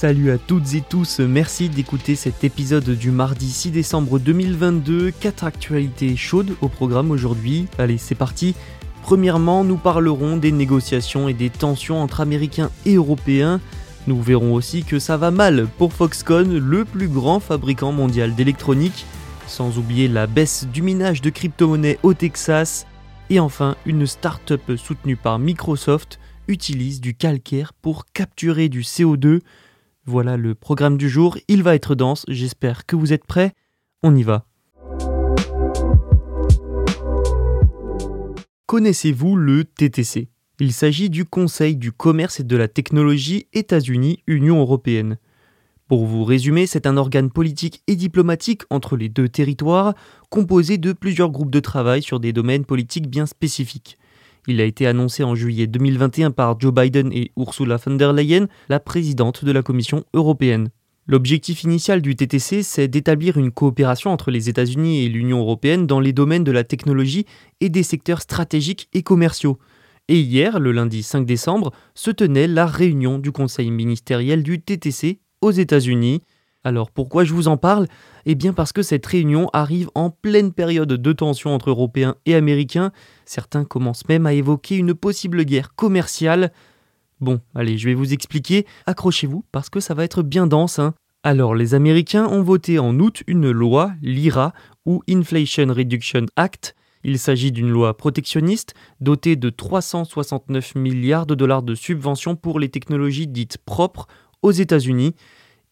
Salut à toutes et tous, merci d'écouter cet épisode du mardi 6 décembre 2022. Quatre actualités chaudes au programme aujourd'hui. Allez, c'est parti. Premièrement, nous parlerons des négociations et des tensions entre Américains et Européens. Nous verrons aussi que ça va mal pour Foxconn, le plus grand fabricant mondial d'électronique, sans oublier la baisse du minage de crypto-monnaies au Texas. Et enfin, une start-up soutenue par Microsoft utilise du calcaire pour capturer du CO2 voilà le programme du jour, il va être dense, j'espère que vous êtes prêts, on y va. Connaissez-vous le TTC Il s'agit du Conseil du commerce et de la technologie États-Unis-Union européenne. Pour vous résumer, c'est un organe politique et diplomatique entre les deux territoires, composé de plusieurs groupes de travail sur des domaines politiques bien spécifiques. Il a été annoncé en juillet 2021 par Joe Biden et Ursula von der Leyen, la présidente de la Commission européenne. L'objectif initial du TTC, c'est d'établir une coopération entre les États-Unis et l'Union européenne dans les domaines de la technologie et des secteurs stratégiques et commerciaux. Et hier, le lundi 5 décembre, se tenait la réunion du Conseil ministériel du TTC aux États-Unis. Alors pourquoi je vous en parle? Eh bien parce que cette réunion arrive en pleine période de tension entre Européens et Américains. Certains commencent même à évoquer une possible guerre commerciale. Bon, allez, je vais vous expliquer. Accrochez-vous parce que ça va être bien dense. Hein. Alors les Américains ont voté en août une loi, l'IRA, ou Inflation Reduction Act. Il s'agit d'une loi protectionniste dotée de 369 milliards de dollars de subventions pour les technologies dites propres aux États-Unis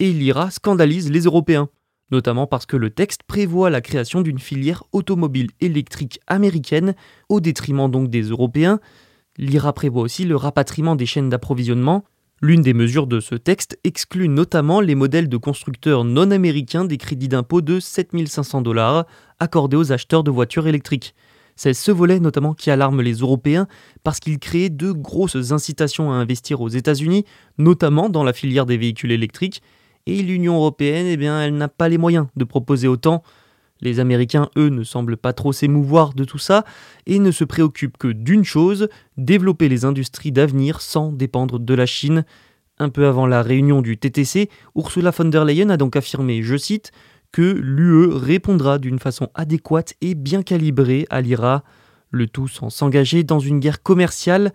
et l'IRA scandalise les Européens, notamment parce que le texte prévoit la création d'une filière automobile électrique américaine au détriment donc des Européens. L'IRA prévoit aussi le rapatriement des chaînes d'approvisionnement. L'une des mesures de ce texte exclut notamment les modèles de constructeurs non américains des crédits d'impôt de 7500 dollars accordés aux acheteurs de voitures électriques. C'est ce volet notamment qui alarme les Européens parce qu'il crée de grosses incitations à investir aux États-Unis, notamment dans la filière des véhicules électriques, et l'Union européenne, eh bien, elle n'a pas les moyens de proposer autant. Les Américains, eux, ne semblent pas trop s'émouvoir de tout ça et ne se préoccupent que d'une chose, développer les industries d'avenir sans dépendre de la Chine. Un peu avant la réunion du TTC, Ursula von der Leyen a donc affirmé, je cite, que l'UE répondra d'une façon adéquate et bien calibrée à l'IRA, le tout sans s'engager dans une guerre commerciale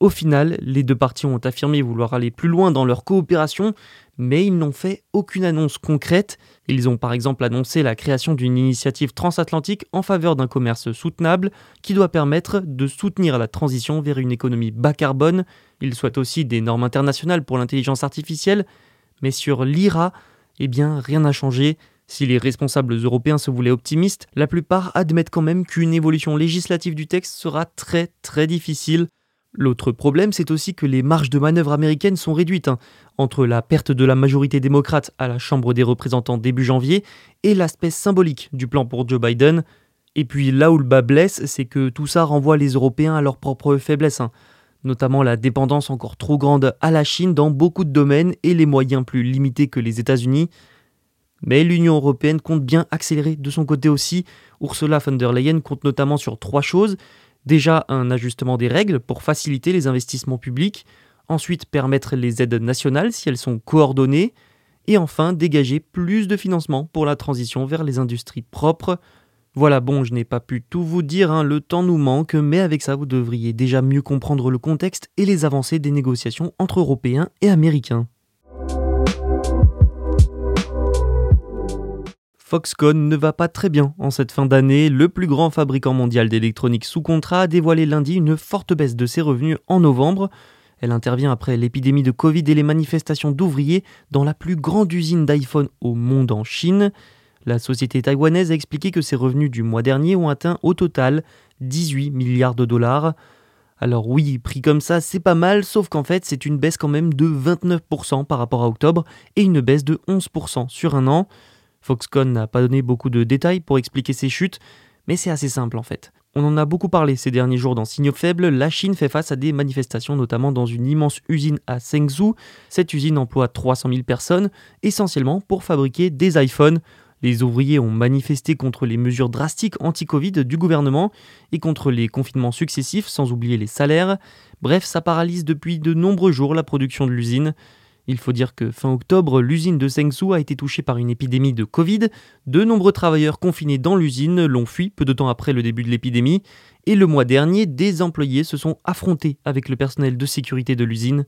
au final, les deux parties ont affirmé vouloir aller plus loin dans leur coopération, mais ils n'ont fait aucune annonce concrète. Ils ont par exemple annoncé la création d'une initiative transatlantique en faveur d'un commerce soutenable qui doit permettre de soutenir la transition vers une économie bas carbone. Ils souhaitent aussi des normes internationales pour l'intelligence artificielle, mais sur l'IRA, eh bien rien n'a changé. Si les responsables européens se voulaient optimistes, la plupart admettent quand même qu'une évolution législative du texte sera très très difficile. L'autre problème, c'est aussi que les marges de manœuvre américaines sont réduites, hein, entre la perte de la majorité démocrate à la Chambre des représentants début janvier et l'aspect symbolique du plan pour Joe Biden. Et puis là où le bas blesse, c'est que tout ça renvoie les Européens à leurs propres faiblesses, hein, notamment la dépendance encore trop grande à la Chine dans beaucoup de domaines et les moyens plus limités que les États-Unis. Mais l'Union européenne compte bien accélérer de son côté aussi. Ursula von der Leyen compte notamment sur trois choses Déjà un ajustement des règles pour faciliter les investissements publics, ensuite permettre les aides nationales si elles sont coordonnées, et enfin dégager plus de financement pour la transition vers les industries propres. Voilà, bon, je n'ai pas pu tout vous dire, hein, le temps nous manque, mais avec ça vous devriez déjà mieux comprendre le contexte et les avancées des négociations entre Européens et Américains. Foxconn ne va pas très bien en cette fin d'année. Le plus grand fabricant mondial d'électronique sous contrat a dévoilé lundi une forte baisse de ses revenus en novembre. Elle intervient après l'épidémie de Covid et les manifestations d'ouvriers dans la plus grande usine d'iPhone au monde en Chine. La société taïwanaise a expliqué que ses revenus du mois dernier ont atteint au total 18 milliards de dollars. Alors oui, pris comme ça, c'est pas mal, sauf qu'en fait, c'est une baisse quand même de 29% par rapport à octobre et une baisse de 11% sur un an. Foxconn n'a pas donné beaucoup de détails pour expliquer ces chutes, mais c'est assez simple en fait. On en a beaucoup parlé ces derniers jours dans Signaux Faibles, la Chine fait face à des manifestations notamment dans une immense usine à Sengzhou. Cette usine emploie 300 000 personnes, essentiellement pour fabriquer des iPhones. Les ouvriers ont manifesté contre les mesures drastiques anti-Covid du gouvernement et contre les confinements successifs, sans oublier les salaires. Bref, ça paralyse depuis de nombreux jours la production de l'usine. Il faut dire que fin octobre, l'usine de Sengzhou a été touchée par une épidémie de Covid. De nombreux travailleurs confinés dans l'usine l'ont fui peu de temps après le début de l'épidémie. Et le mois dernier, des employés se sont affrontés avec le personnel de sécurité de l'usine.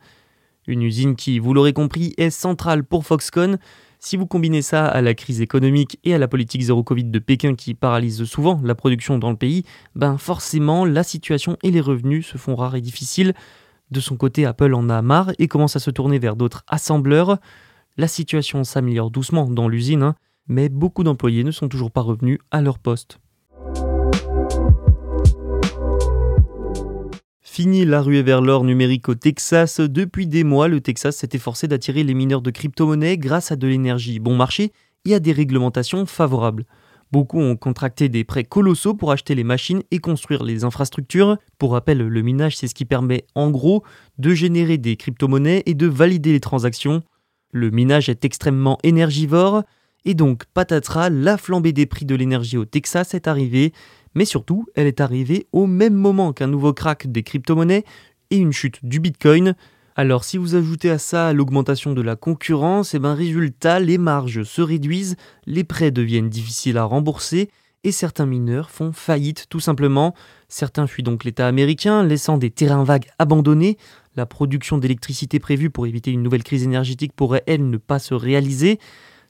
Une usine qui, vous l'aurez compris, est centrale pour Foxconn. Si vous combinez ça à la crise économique et à la politique zéro Covid de Pékin qui paralyse souvent la production dans le pays, ben forcément la situation et les revenus se font rares et difficiles. De son côté, Apple en a marre et commence à se tourner vers d'autres assembleurs. La situation s'améliore doucement dans l'usine, hein, mais beaucoup d'employés ne sont toujours pas revenus à leur poste. Fini la ruée vers l'or numérique au Texas. Depuis des mois, le Texas s'est efforcé d'attirer les mineurs de crypto-monnaies grâce à de l'énergie bon marché et à des réglementations favorables. Beaucoup ont contracté des prêts colossaux pour acheter les machines et construire les infrastructures. Pour rappel, le minage, c'est ce qui permet en gros de générer des crypto-monnaies et de valider les transactions. Le minage est extrêmement énergivore et donc patatras, la flambée des prix de l'énergie au Texas est arrivée, mais surtout, elle est arrivée au même moment qu'un nouveau crack des crypto-monnaies et une chute du Bitcoin. Alors si vous ajoutez à ça l'augmentation de la concurrence, et eh ben résultat, les marges se réduisent, les prêts deviennent difficiles à rembourser et certains mineurs font faillite tout simplement. Certains fuient donc l'État américain, laissant des terrains vagues abandonnés. La production d'électricité prévue pour éviter une nouvelle crise énergétique pourrait, elle, ne pas se réaliser.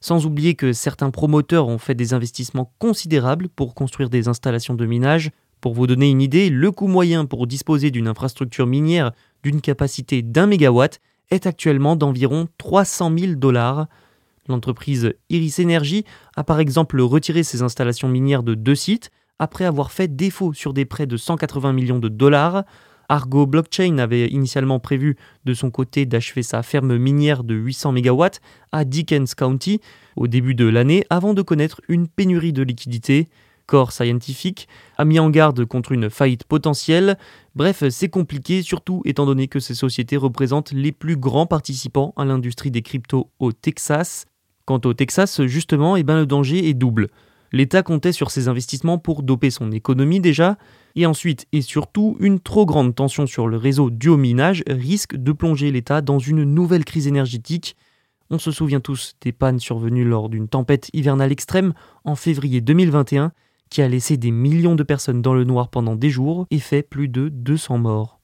Sans oublier que certains promoteurs ont fait des investissements considérables pour construire des installations de minage. Pour vous donner une idée, le coût moyen pour disposer d'une infrastructure minière d'une capacité d'un mégawatt est actuellement d'environ 300 000 dollars. L'entreprise Iris Energy a par exemple retiré ses installations minières de deux sites après avoir fait défaut sur des prêts de 180 millions de dollars. Argo Blockchain avait initialement prévu de son côté d'achever sa ferme minière de 800 MW à Dickens County au début de l'année avant de connaître une pénurie de liquidités. Core Scientific a mis en garde contre une faillite potentielle. Bref, c'est compliqué, surtout étant donné que ces sociétés représentent les plus grands participants à l'industrie des cryptos au Texas. Quant au Texas, justement, eh ben, le danger est double. L'État comptait sur ses investissements pour doper son économie déjà, et ensuite et surtout, une trop grande tension sur le réseau du minage risque de plonger l'État dans une nouvelle crise énergétique. On se souvient tous des pannes survenues lors d'une tempête hivernale extrême en février 2021 qui a laissé des millions de personnes dans le noir pendant des jours et fait plus de 200 morts.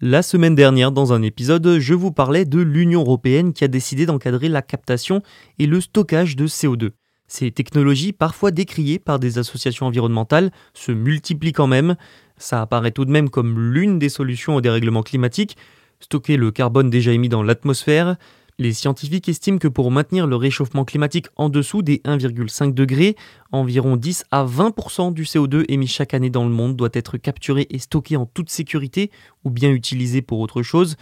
La semaine dernière, dans un épisode, je vous parlais de l'Union européenne qui a décidé d'encadrer la captation et le stockage de CO2. Ces technologies, parfois décriées par des associations environnementales, se multiplient quand même. Ça apparaît tout de même comme l'une des solutions au dérèglement climatique, stocker le carbone déjà émis dans l'atmosphère, les scientifiques estiment que pour maintenir le réchauffement climatique en dessous des 1,5 degrés, environ 10 à 20% du CO2 émis chaque année dans le monde doit être capturé et stocké en toute sécurité ou bien utilisé pour autre chose.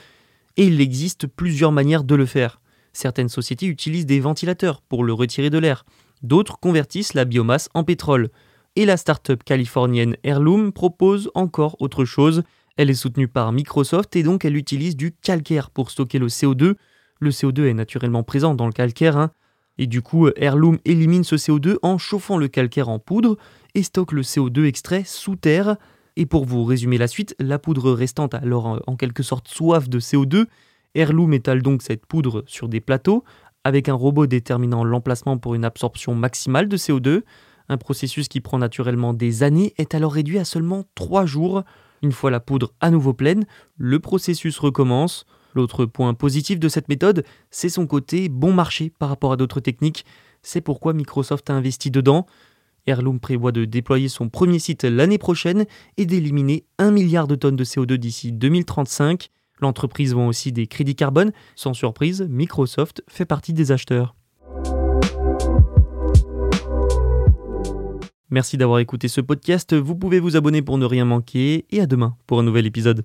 Et il existe plusieurs manières de le faire. Certaines sociétés utilisent des ventilateurs pour le retirer de l'air. D'autres convertissent la biomasse en pétrole. Et la start-up californienne Heirloom propose encore autre chose. Elle est soutenue par Microsoft et donc elle utilise du calcaire pour stocker le CO2 le CO2 est naturellement présent dans le calcaire, hein. et du coup Heirloom élimine ce CO2 en chauffant le calcaire en poudre et stocke le CO2 extrait sous terre. Et pour vous résumer la suite, la poudre restante alors en quelque sorte soif de CO2. Heirloom étale donc cette poudre sur des plateaux avec un robot déterminant l'emplacement pour une absorption maximale de CO2. Un processus qui prend naturellement des années est alors réduit à seulement 3 jours. Une fois la poudre à nouveau pleine, le processus recommence. L'autre point positif de cette méthode, c'est son côté bon marché par rapport à d'autres techniques. C'est pourquoi Microsoft a investi dedans. Heirloom prévoit de déployer son premier site l'année prochaine et d'éliminer 1 milliard de tonnes de CO2 d'ici 2035. L'entreprise vend aussi des crédits carbone. Sans surprise, Microsoft fait partie des acheteurs. Merci d'avoir écouté ce podcast, vous pouvez vous abonner pour ne rien manquer, et à demain pour un nouvel épisode.